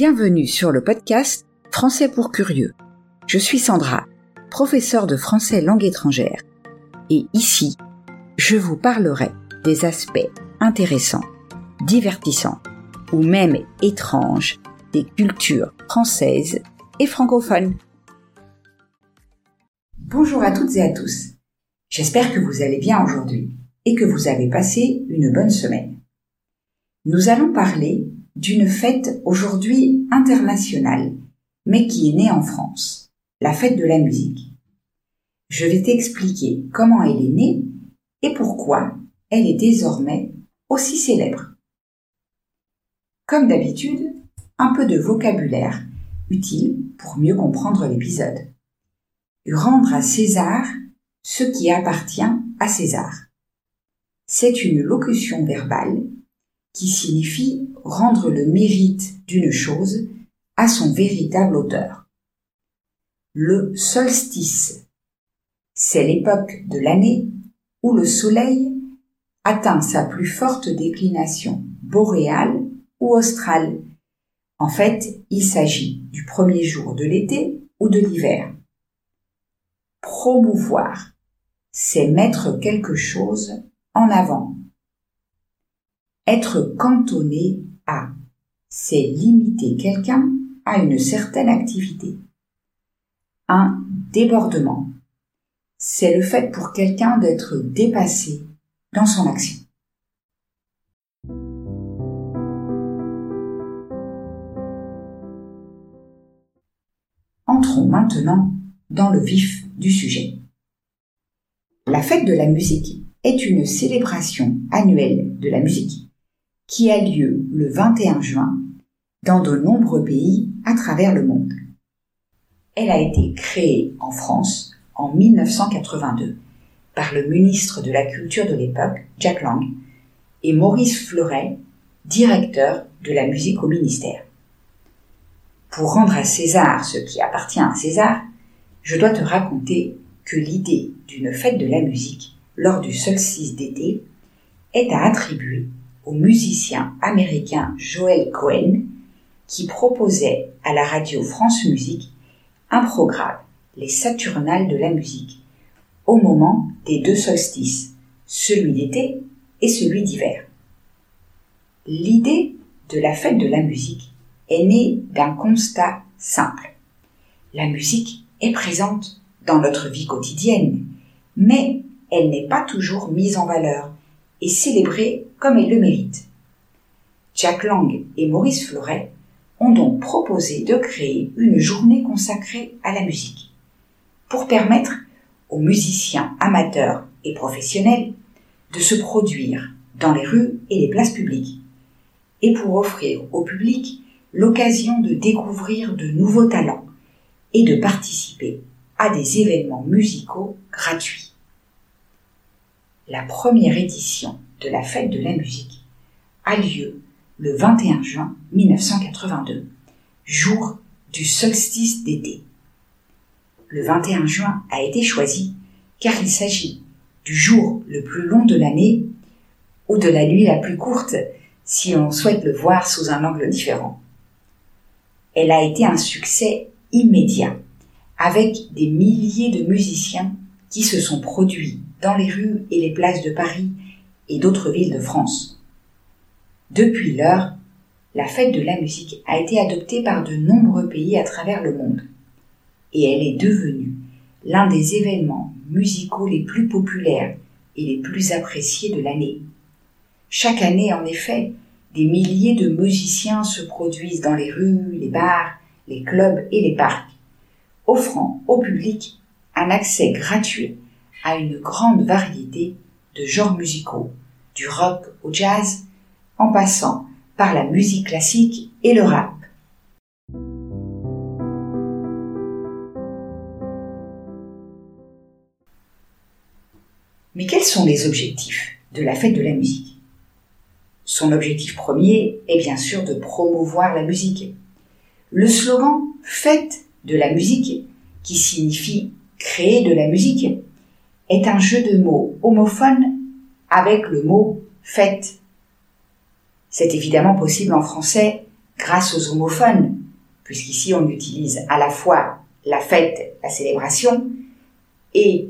Bienvenue sur le podcast Français pour curieux. Je suis Sandra, professeure de français langue étrangère. Et ici, je vous parlerai des aspects intéressants, divertissants ou même étranges des cultures françaises et francophones. Bonjour à toutes et à tous. J'espère que vous allez bien aujourd'hui et que vous avez passé une bonne semaine. Nous allons parler d'une fête aujourd'hui internationale, mais qui est née en France, la fête de la musique. Je vais t'expliquer comment elle est née et pourquoi elle est désormais aussi célèbre. Comme d'habitude, un peu de vocabulaire utile pour mieux comprendre l'épisode. Rendre à César ce qui appartient à César. C'est une locution verbale qui signifie rendre le mérite d'une chose à son véritable auteur. Le solstice, c'est l'époque de l'année où le soleil atteint sa plus forte déclination boréale ou australe. En fait, il s'agit du premier jour de l'été ou de l'hiver. Promouvoir, c'est mettre quelque chose en avant, être cantonné à, c'est limiter quelqu'un à une certaine activité. Un débordement, c'est le fait pour quelqu'un d'être dépassé dans son action. Entrons maintenant dans le vif du sujet. La fête de la musique est une célébration annuelle de la musique qui a lieu le 21 juin dans de nombreux pays à travers le monde. Elle a été créée en France en 1982 par le ministre de la Culture de l'époque, Jack Lang, et Maurice Fleuret, directeur de la musique au ministère. Pour rendre à César ce qui appartient à César, je dois te raconter que l'idée d'une fête de la musique lors du solstice d'été est à attribuer au musicien américain Joel Cohen qui proposait à la radio France Musique un programme, les Saturnales de la musique, au moment des deux solstices, celui d'été et celui d'hiver. L'idée de la fête de la musique est née d'un constat simple. La musique est présente dans notre vie quotidienne, mais elle n'est pas toujours mise en valeur et célébrée comme elle le mérite. Jack Lang et Maurice Fleuret ont donc proposé de créer une journée consacrée à la musique pour permettre aux musiciens amateurs et professionnels de se produire dans les rues et les places publiques et pour offrir au public l'occasion de découvrir de nouveaux talents et de participer à des événements musicaux gratuits la première édition de la fête de la musique a lieu le 21 juin 1982, jour du solstice d'été. Le 21 juin a été choisi car il s'agit du jour le plus long de l'année ou de la nuit la plus courte si on souhaite le voir sous un angle différent. Elle a été un succès immédiat avec des milliers de musiciens qui se sont produits dans les rues et les places de Paris et d'autres villes de France. Depuis lors, la fête de la musique a été adoptée par de nombreux pays à travers le monde, et elle est devenue l'un des événements musicaux les plus populaires et les plus appréciés de l'année. Chaque année, en effet, des milliers de musiciens se produisent dans les rues, les bars, les clubs et les parcs, offrant au public un accès gratuit à une grande variété de genres musicaux, du rock au jazz, en passant par la musique classique et le rap. Mais quels sont les objectifs de la fête de la musique? Son objectif premier est bien sûr de promouvoir la musique. Le slogan Fête de la musique, qui signifie créer de la musique, est un jeu de mots homophone avec le mot fête. C'est évidemment possible en français grâce aux homophones, puisqu'ici on utilise à la fois la fête, la célébration, et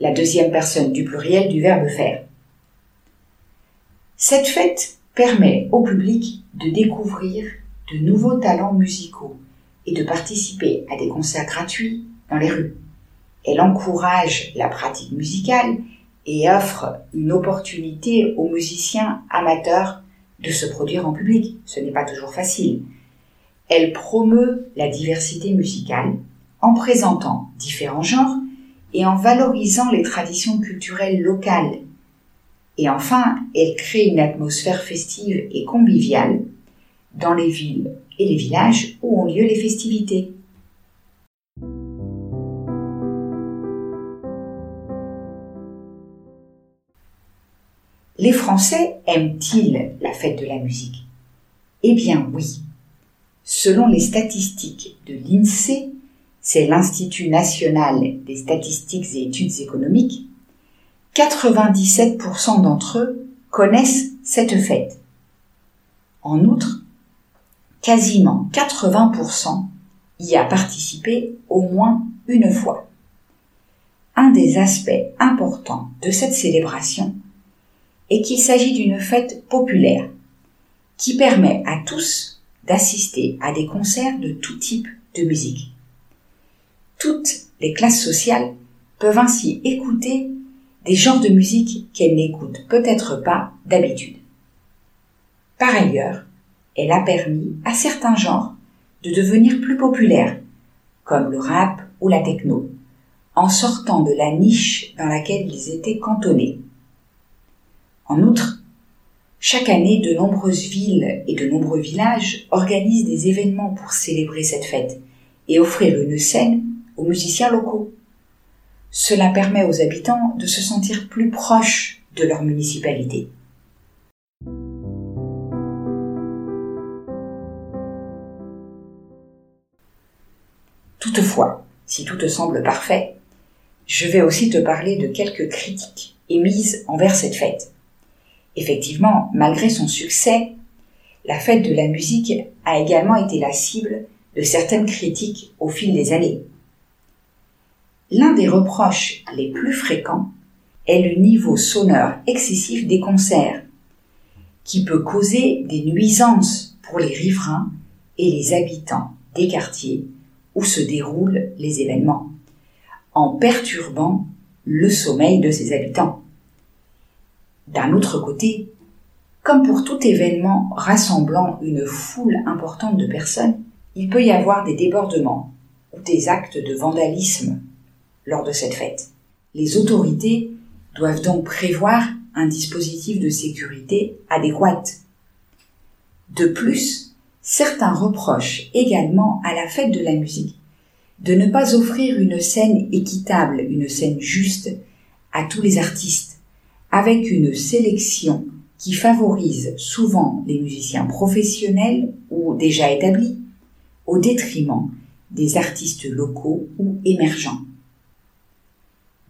la deuxième personne du pluriel du verbe faire. Cette fête permet au public de découvrir de nouveaux talents musicaux et de participer à des concerts gratuits dans les rues. Elle encourage la pratique musicale et offre une opportunité aux musiciens amateurs de se produire en public. Ce n'est pas toujours facile. Elle promeut la diversité musicale en présentant différents genres et en valorisant les traditions culturelles locales. Et enfin, elle crée une atmosphère festive et conviviale dans les villes et les villages où ont lieu les festivités. Les Français aiment-ils la fête de la musique? Eh bien oui. Selon les statistiques de l'INSEE, c'est l'Institut national des statistiques et études économiques, 97% d'entre eux connaissent cette fête. En outre, quasiment 80% y a participé au moins une fois. Un des aspects importants de cette célébration est qu'il s'agit d'une fête populaire qui permet à tous d'assister à des concerts de tout type de musique. Toutes les classes sociales peuvent ainsi écouter des genres de musique qu'elles n'écoutent peut-être pas d'habitude. Par ailleurs, elle a permis à certains genres de devenir plus populaires, comme le rap ou la techno, en sortant de la niche dans laquelle ils étaient cantonnés. En outre, chaque année, de nombreuses villes et de nombreux villages organisent des événements pour célébrer cette fête et offrir une scène aux musiciens locaux. Cela permet aux habitants de se sentir plus proches de leur municipalité. Toutefois, si tout te semble parfait, je vais aussi te parler de quelques critiques émises envers cette fête. Effectivement, malgré son succès, la fête de la musique a également été la cible de certaines critiques au fil des années. L'un des reproches les plus fréquents est le niveau sonore excessif des concerts, qui peut causer des nuisances pour les riverains et les habitants des quartiers où se déroulent les événements, en perturbant le sommeil de ses habitants. D'un autre côté, comme pour tout événement rassemblant une foule importante de personnes, il peut y avoir des débordements ou des actes de vandalisme lors de cette fête. Les autorités doivent donc prévoir un dispositif de sécurité adéquat. De plus, certains reprochent également à la fête de la musique de ne pas offrir une scène équitable, une scène juste à tous les artistes, avec une sélection qui favorise souvent les musiciens professionnels ou déjà établis, au détriment des artistes locaux ou émergents.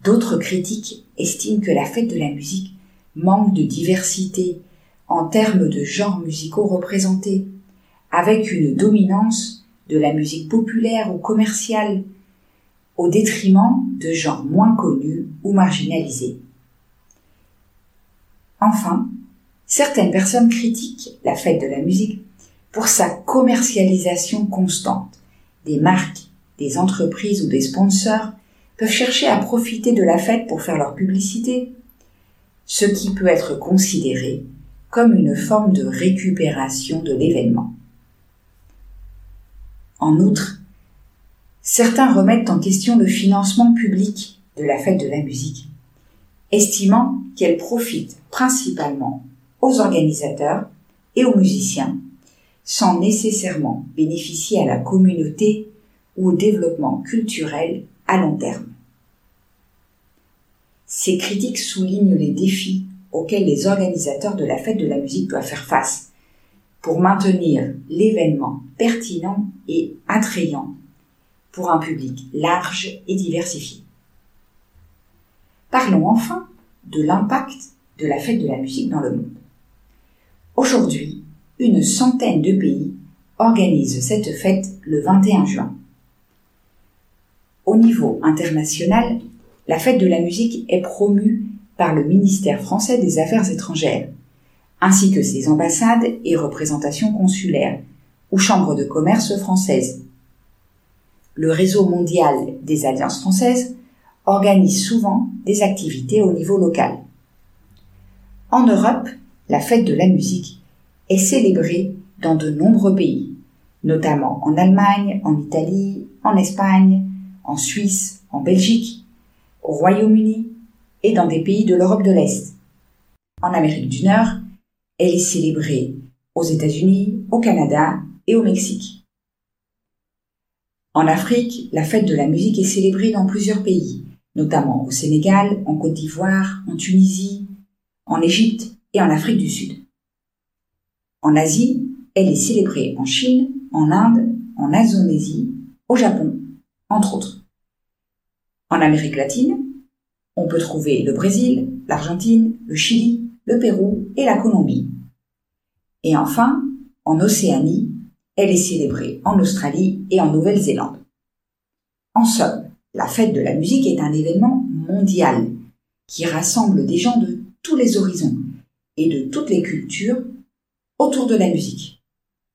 D'autres critiques estiment que la fête de la musique manque de diversité en termes de genres musicaux représentés, avec une dominance de la musique populaire ou commerciale, au détriment de genres moins connus ou marginalisés. Enfin, certaines personnes critiquent la fête de la musique pour sa commercialisation constante. Des marques, des entreprises ou des sponsors peuvent chercher à profiter de la fête pour faire leur publicité, ce qui peut être considéré comme une forme de récupération de l'événement. En outre, certains remettent en question le financement public de la fête de la musique, estimant qu'elle profite principalement aux organisateurs et aux musiciens, sans nécessairement bénéficier à la communauté ou au développement culturel à long terme. Ces critiques soulignent les défis auxquels les organisateurs de la fête de la musique doivent faire face pour maintenir l'événement pertinent et attrayant pour un public large et diversifié. Parlons enfin de l'impact de la fête de la musique dans le monde. Aujourd'hui, une centaine de pays organise cette fête le 21 juin. Au niveau international, la fête de la musique est promue par le ministère français des Affaires étrangères, ainsi que ses ambassades et représentations consulaires ou chambres de commerce françaises. Le réseau mondial des alliances françaises organise souvent des activités au niveau local. En Europe, la fête de la musique est célébrée dans de nombreux pays, notamment en Allemagne, en Italie, en Espagne, en Suisse, en Belgique, au Royaume-Uni et dans des pays de l'Europe de l'Est. En Amérique du Nord, elle est célébrée aux États-Unis, au Canada et au Mexique. En Afrique, la fête de la musique est célébrée dans plusieurs pays, notamment au Sénégal, en Côte d'Ivoire, en Tunisie, en Égypte et en Afrique du Sud. En Asie, elle est célébrée en Chine, en Inde, en Indonésie, au Japon, entre autres. En Amérique latine, on peut trouver le Brésil, l'Argentine, le Chili, le Pérou et la Colombie. Et enfin, en Océanie, elle est célébrée en Australie et en Nouvelle-Zélande. En somme, la fête de la musique est un événement mondial qui rassemble des gens de tous les horizons et de toutes les cultures autour de la musique.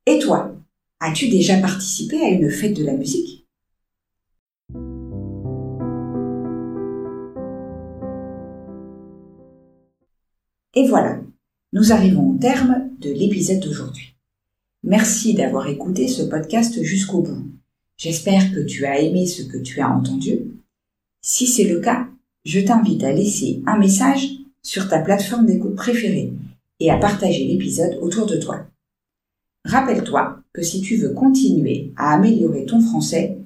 Et toi, as-tu déjà participé à une fête de la musique? Et voilà, nous arrivons au terme de l'épisode d'aujourd'hui. Merci d'avoir écouté ce podcast jusqu'au bout. J'espère que tu as aimé ce que tu as entendu. Si c'est le cas, je t'invite à laisser un message sur ta plateforme d'écoute préférée et à partager l'épisode autour de toi. Rappelle-toi que si tu veux continuer à améliorer ton français,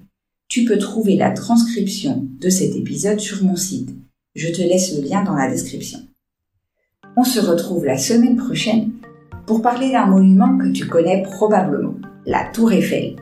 tu peux trouver la transcription de cet épisode sur mon site. Je te laisse le lien dans la description. On se retrouve la semaine prochaine pour parler d'un monument que tu connais probablement, la Tour Eiffel.